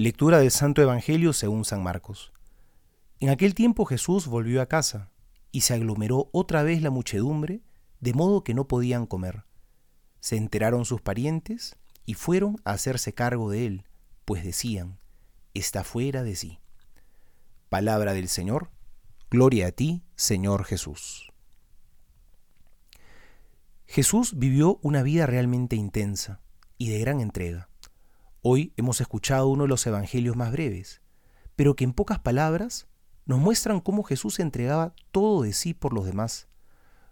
Lectura del Santo Evangelio según San Marcos. En aquel tiempo Jesús volvió a casa, y se aglomeró otra vez la muchedumbre, de modo que no podían comer. Se enteraron sus parientes y fueron a hacerse cargo de él, pues decían, está fuera de sí. Palabra del Señor, gloria a ti, Señor Jesús. Jesús vivió una vida realmente intensa y de gran entrega. Hoy hemos escuchado uno de los evangelios más breves, pero que en pocas palabras nos muestran cómo Jesús entregaba todo de sí por los demás.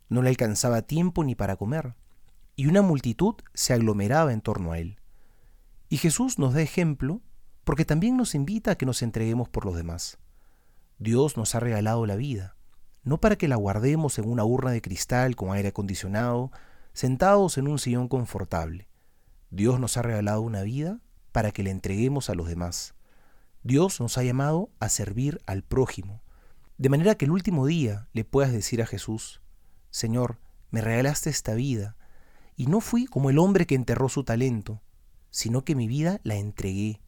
No le alcanzaba tiempo ni para comer, y una multitud se aglomeraba en torno a él. Y Jesús nos da ejemplo porque también nos invita a que nos entreguemos por los demás. Dios nos ha regalado la vida, no para que la guardemos en una urna de cristal con aire acondicionado, sentados en un sillón confortable. Dios nos ha regalado una vida para que le entreguemos a los demás. Dios nos ha llamado a servir al prójimo, de manera que el último día le puedas decir a Jesús, Señor, me regalaste esta vida, y no fui como el hombre que enterró su talento, sino que mi vida la entregué,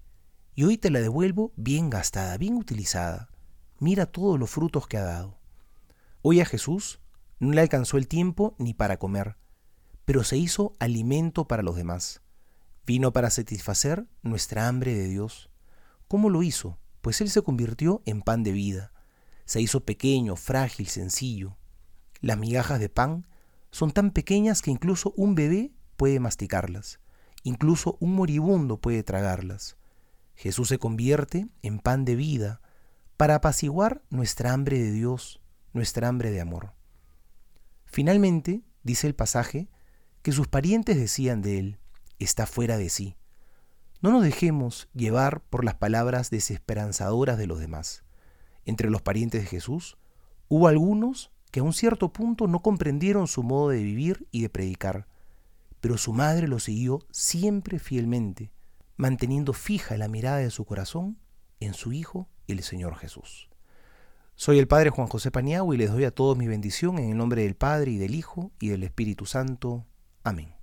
y hoy te la devuelvo bien gastada, bien utilizada. Mira todos los frutos que ha dado. Hoy a Jesús no le alcanzó el tiempo ni para comer, pero se hizo alimento para los demás. Vino para satisfacer nuestra hambre de Dios. ¿Cómo lo hizo? Pues Él se convirtió en pan de vida. Se hizo pequeño, frágil, sencillo. Las migajas de pan son tan pequeñas que incluso un bebé puede masticarlas. Incluso un moribundo puede tragarlas. Jesús se convierte en pan de vida para apaciguar nuestra hambre de Dios, nuestra hambre de amor. Finalmente, dice el pasaje, que sus parientes decían de él, está fuera de sí. No nos dejemos llevar por las palabras desesperanzadoras de los demás. Entre los parientes de Jesús hubo algunos que a un cierto punto no comprendieron su modo de vivir y de predicar, pero su madre lo siguió siempre fielmente, manteniendo fija la mirada de su corazón en su Hijo, el Señor Jesús. Soy el Padre Juan José Paniagua y les doy a todos mi bendición en el nombre del Padre y del Hijo y del Espíritu Santo. Amén.